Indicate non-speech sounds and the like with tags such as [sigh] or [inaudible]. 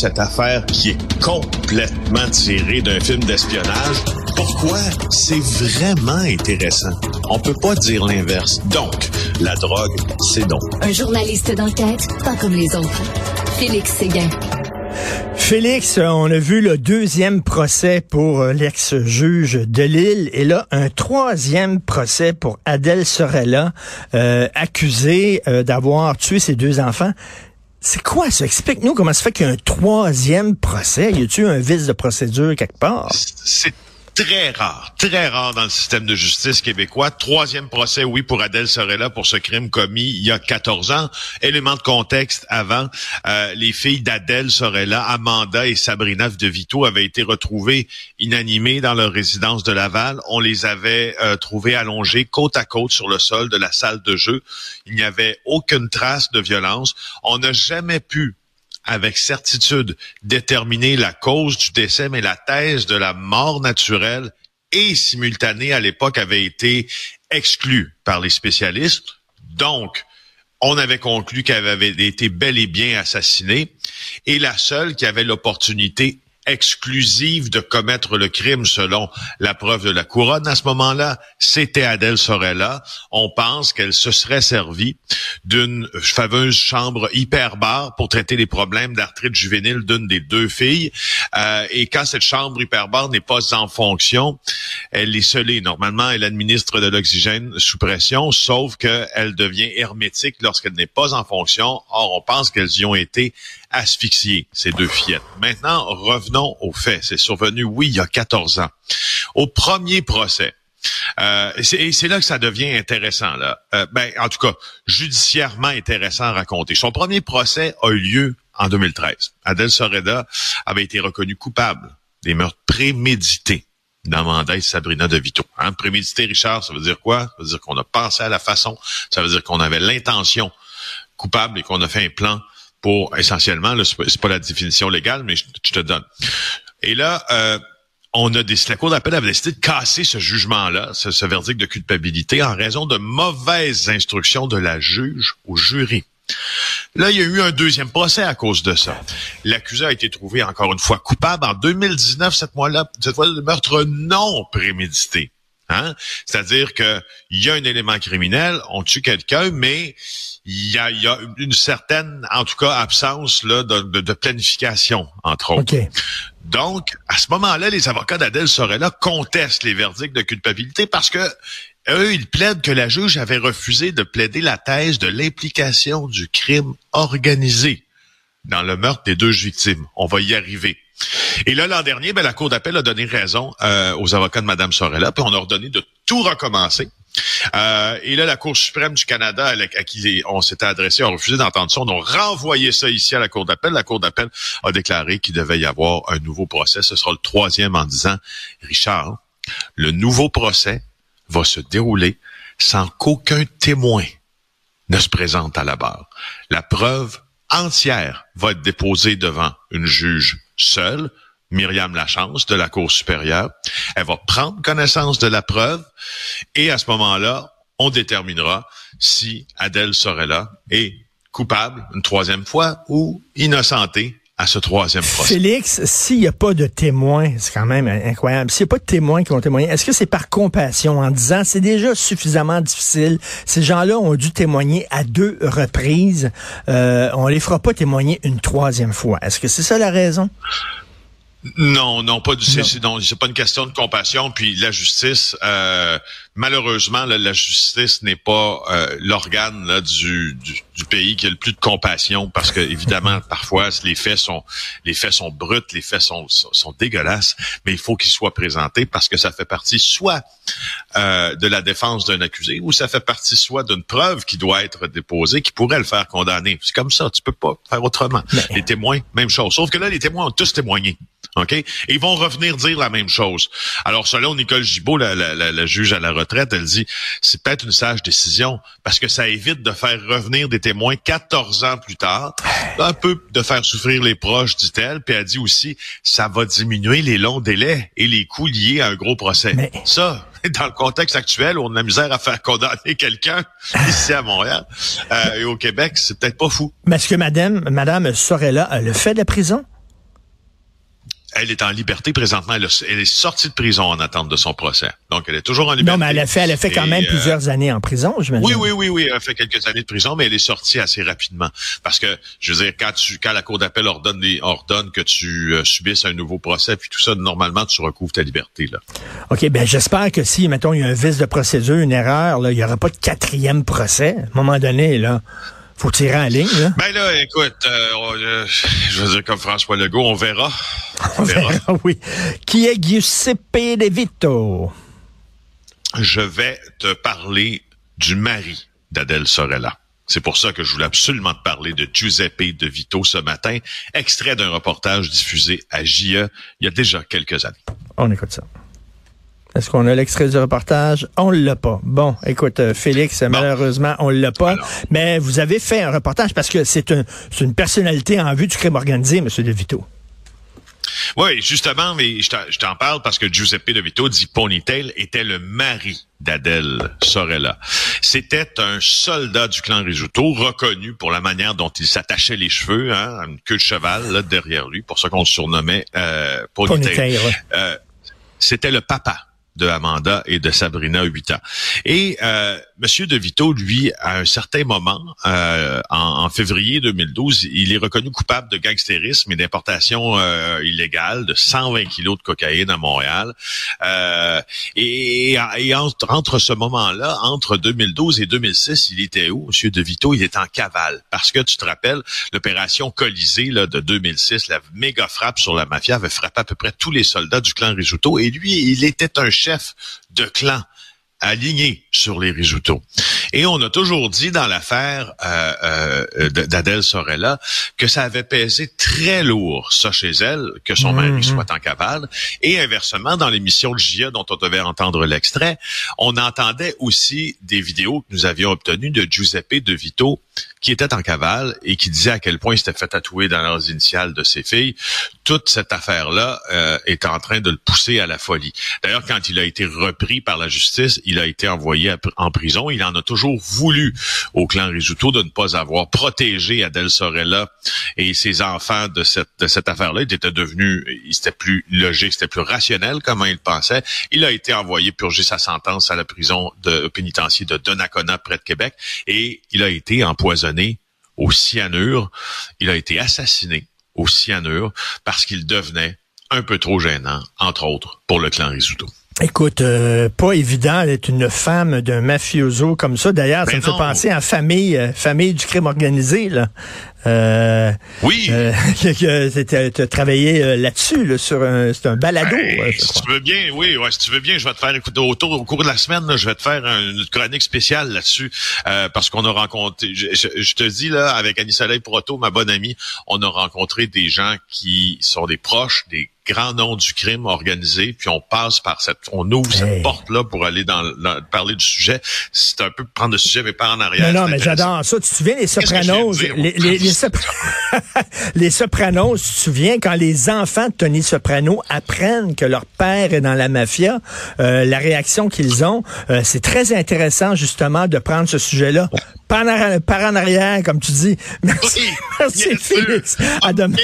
cette affaire qui est complètement tirée d'un film d'espionnage. Pourquoi? C'est vraiment intéressant? On peut pas dire l'inverse. Donc, la drogue, c'est donc. Un journaliste d'enquête, pas comme les autres. Félix Séguin. Félix, on a vu le deuxième procès pour euh, l'ex-juge de Lille et là, un troisième procès pour Adèle Sorella, euh, accusée euh, d'avoir tué ses deux enfants. C'est quoi ça? Explique-nous comment ça fait qu'il y a un troisième procès. Y a-t-il un vice de procédure quelque part? Très rare, très rare dans le système de justice québécois. Troisième procès, oui, pour Adèle Sorella pour ce crime commis il y a 14 ans. Élément de contexte avant, euh, les filles d'Adèle Sorella, Amanda et Sabrina de Vito avaient été retrouvées inanimées dans leur résidence de Laval. On les avait euh, trouvées allongées côte à côte sur le sol de la salle de jeu. Il n'y avait aucune trace de violence. On n'a jamais pu avec certitude déterminer la cause du décès, mais la thèse de la mort naturelle et simultanée à l'époque avait été exclue par les spécialistes. Donc, on avait conclu qu'elle avait été bel et bien assassinée et la seule qui avait l'opportunité exclusive de commettre le crime selon la preuve de la couronne. À ce moment-là, c'était Adèle Sorella. On pense qu'elle se serait servie d'une fameuse chambre hyperbare pour traiter les problèmes d'arthrite juvénile d'une des deux filles. Euh, et quand cette chambre hyperbare n'est pas en fonction, elle est scellée. Normalement, elle administre de l'oxygène sous pression, sauf qu'elle devient hermétique lorsqu'elle n'est pas en fonction. Or, on pense qu'elles y ont été asphyxiées, ces deux fillettes. Maintenant, revenons aux faits. C'est survenu, oui, il y a 14 ans. Au premier procès, euh, et c'est là que ça devient intéressant. Là. Euh, ben, en tout cas, judiciairement intéressant à raconter. Son premier procès a eu lieu en 2013. Adèle Soreda avait été reconnue coupable des meurtres prémédités d'Amanda et Sabrina de Vito. Hein? Prémédité, Richard, ça veut dire quoi? Ça veut dire qu'on a pensé à la façon, ça veut dire qu'on avait l'intention coupable et qu'on a fait un plan pour essentiellement, c'est pas, pas la définition légale, mais je, te donne. Et là, euh, on a décidé, la Cour d'appel avait décidé de casser ce jugement-là, ce, ce, verdict de culpabilité, en raison de mauvaises instructions de la juge au jury. Là, il y a eu un deuxième procès à cause de ça. L'accusé a été trouvé encore une fois coupable en 2019, cette fois-là, cette fois de meurtre non prémédité. Hein? C'est-à-dire qu'il y a un élément criminel, on tue quelqu'un, mais il y a, y a, une certaine, en tout cas, absence là, de, de, de planification, entre autres. Donc, à ce moment-là, les avocats d'Adèle Sorella contestent les verdicts de culpabilité parce que eux, ils plaident que la juge avait refusé de plaider la thèse de l'implication du crime organisé dans le meurtre des deux victimes. On va y arriver. Et là, l'an dernier, ben, la Cour d'appel a donné raison euh, aux avocats de Mme Sorella, puis on a ordonné de tout recommencer. Euh, et là, la Cour suprême du Canada, à, qui on s'était adressé, a refusé d'entendre ça. On a renvoyé ça ici à la Cour d'appel. La Cour d'appel a déclaré qu'il devait y avoir un nouveau procès. Ce sera le troisième en disant, Richard, le nouveau procès va se dérouler sans qu'aucun témoin ne se présente à la barre. La preuve entière va être déposée devant une juge seule, Myriam Lachance de la Cour supérieure. Elle va prendre connaissance de la preuve et à ce moment-là, on déterminera si Adèle Sorella est coupable une troisième fois ou innocentée Félix, s'il n'y a pas de témoins, c'est quand même incroyable. S'il n'y a pas de témoins qui ont témoigné, est-ce que c'est par compassion en disant c'est déjà suffisamment difficile? Ces gens-là ont dû témoigner à deux reprises. Euh, on les fera pas témoigner une troisième fois. Est-ce que c'est ça la raison? Non, non, pas du c'est pas une question de compassion. Puis la justice, euh, malheureusement, la justice n'est pas euh, l'organe du, du, du, pays qui a le plus de compassion parce que évidemment, [laughs] parfois les faits sont les faits sont bruts, les faits sont, sont, dégueulasses, mais il faut qu'ils soient présentés parce que ça fait partie soit euh, de la défense d'un accusé ou ça fait partie soit d'une preuve qui doit être déposée qui pourrait le faire condamner. C'est comme ça, tu peux pas faire autrement. Les témoins, même chose. Sauf que là, les témoins ont tous témoigné. OK? Et ils vont revenir dire la même chose. Alors, selon Nicole Gibault, la, la, la, juge à la retraite, elle dit, c'est peut-être une sage décision parce que ça évite de faire revenir des témoins 14 ans plus tard, un peu de faire souffrir les proches, dit-elle. Puis elle dit aussi, ça va diminuer les longs délais et les coûts liés à un gros procès. Mais... Ça, [laughs] dans le contexte actuel on a misère à faire condamner quelqu'un [laughs] ici à Montréal euh, et au Québec, c'est peut-être pas fou. Mais est-ce que madame, madame Sorella le fait de la prison? Elle est en liberté présentement. Elle, est sortie de prison en attente de son procès. Donc, elle est toujours en liberté. Non, mais elle a fait, elle a fait quand même euh, plusieurs années en prison, je Oui, oui, oui, oui. Elle a fait quelques années de prison, mais elle est sortie assez rapidement. Parce que, je veux dire, quand tu, quand la Cour d'appel ordonne, ordonne que tu euh, subisses un nouveau procès, puis tout ça, normalement, tu recouvres ta liberté, là. OK, ben, j'espère que si, mettons, il y a un vice de procédure, une erreur, là, il n'y aura pas de quatrième procès. À un moment donné, là faut tirer en ligne. Là. Ben là, écoute, euh, euh, je veux dire comme François Legault, [laughs] on verra. On, verra. oui. Qui est Giuseppe De Vito? Je vais te parler du mari d'Adèle Sorella. C'est pour ça que je voulais absolument te parler de Giuseppe De Vito ce matin, extrait d'un reportage diffusé à JE il y a déjà quelques années. On écoute ça. Est-ce qu'on a l'extrait du reportage? On l'a pas. Bon, écoute, euh, Félix, malheureusement, on l'a pas. Mais vous avez fait un reportage parce que c'est une personnalité en vue du crime organisé, M. De Vito. Oui, justement, mais je t'en parle parce que Giuseppe De Vito dit Ponytail était le mari d'Adèle Sorella. C'était un soldat du clan Risuto, reconnu pour la manière dont il s'attachait les cheveux, hein, une queue de cheval là, derrière lui, pour ça qu'on le surnommait euh, Ponytail. Euh, C'était le papa de Amanda et de Sabrina, 8 ans. Et euh, Monsieur De Vito, lui, à un certain moment, euh, en, février 2012, il est reconnu coupable de gangstérisme et d'importation euh, illégale de 120 kilos de cocaïne à Montréal. Euh, et, entre, ce moment-là, entre 2012 et 2006, il était où, Monsieur De Vito? Il est en cavale. Parce que tu te rappelles, l'opération Colisée là, de 2006, la méga frappe sur la mafia, avait frappé à peu près tous les soldats du clan Risuto. Et lui, il était un chef de clan aligné sur les Risuto. Et on a toujours dit dans l'affaire euh, euh, d'Adèle Sorella que ça avait pesé très lourd, ça chez elle, que son mari mhm. soit en cavale. Et inversement, dans l'émission de GIA dont on devait entendre l'extrait, on entendait aussi des vidéos que nous avions obtenues de Giuseppe De Vito qui était en cavale et qui disait à quel point il s'était fait tatouer dans leurs initiales de ses filles. Toute cette affaire-là euh, est en train de le pousser à la folie. D'ailleurs, quand il a été repris par la justice, il a été envoyé en prison. Il en a toujours voulu au clan Risuto de ne pas avoir protégé Adèle Sorella et ses enfants de cette, de cette affaire-là. Il était devenu, il était plus logique, c'était plus rationnel comment il pensait. Il a été envoyé purger sa sentence à la prison de pénitentiaire de Donnacona près de Québec et il a été empoisonné au cyanure. Il a été assassiné au cyanure parce qu'il devenait un peu trop gênant, entre autres, pour le clan Risuto. Écoute, euh, pas évident d'être une femme d'un mafioso comme ça. D'ailleurs, ça ben me fait penser en famille, euh, famille du crime organisé. Là. Euh, oui. Euh, tu as travaillé euh, là-dessus, sur un, c'est un balado. Ben, si tu veux bien, oui, ouais, si tu veux bien, je vais te faire écouter autour au cours de la semaine, je vais te faire une chronique spéciale là-dessus euh, parce qu'on a rencontré. Je, te dis là, avec Annie Soleil Proto, ma bonne amie, on a rencontré des gens qui sont des proches, des grands noms du crime organisé, puis on passe par cette, on ouvre cette porte-là pour aller dans, parler du sujet. C'est un peu prendre le sujet, mais pas en arrière. Non, non, mais j'adore ça. Tu te souviens les Sopranos, les les, [laughs] Sopranos, tu te souviens, quand les enfants de Tony Soprano apprennent que leur père est dans la mafia, euh, la réaction qu'ils ont, euh, c'est très intéressant justement de prendre ce sujet-là par, en arrière, comme tu dis. [laughs] Merci, merci Félix. À demain.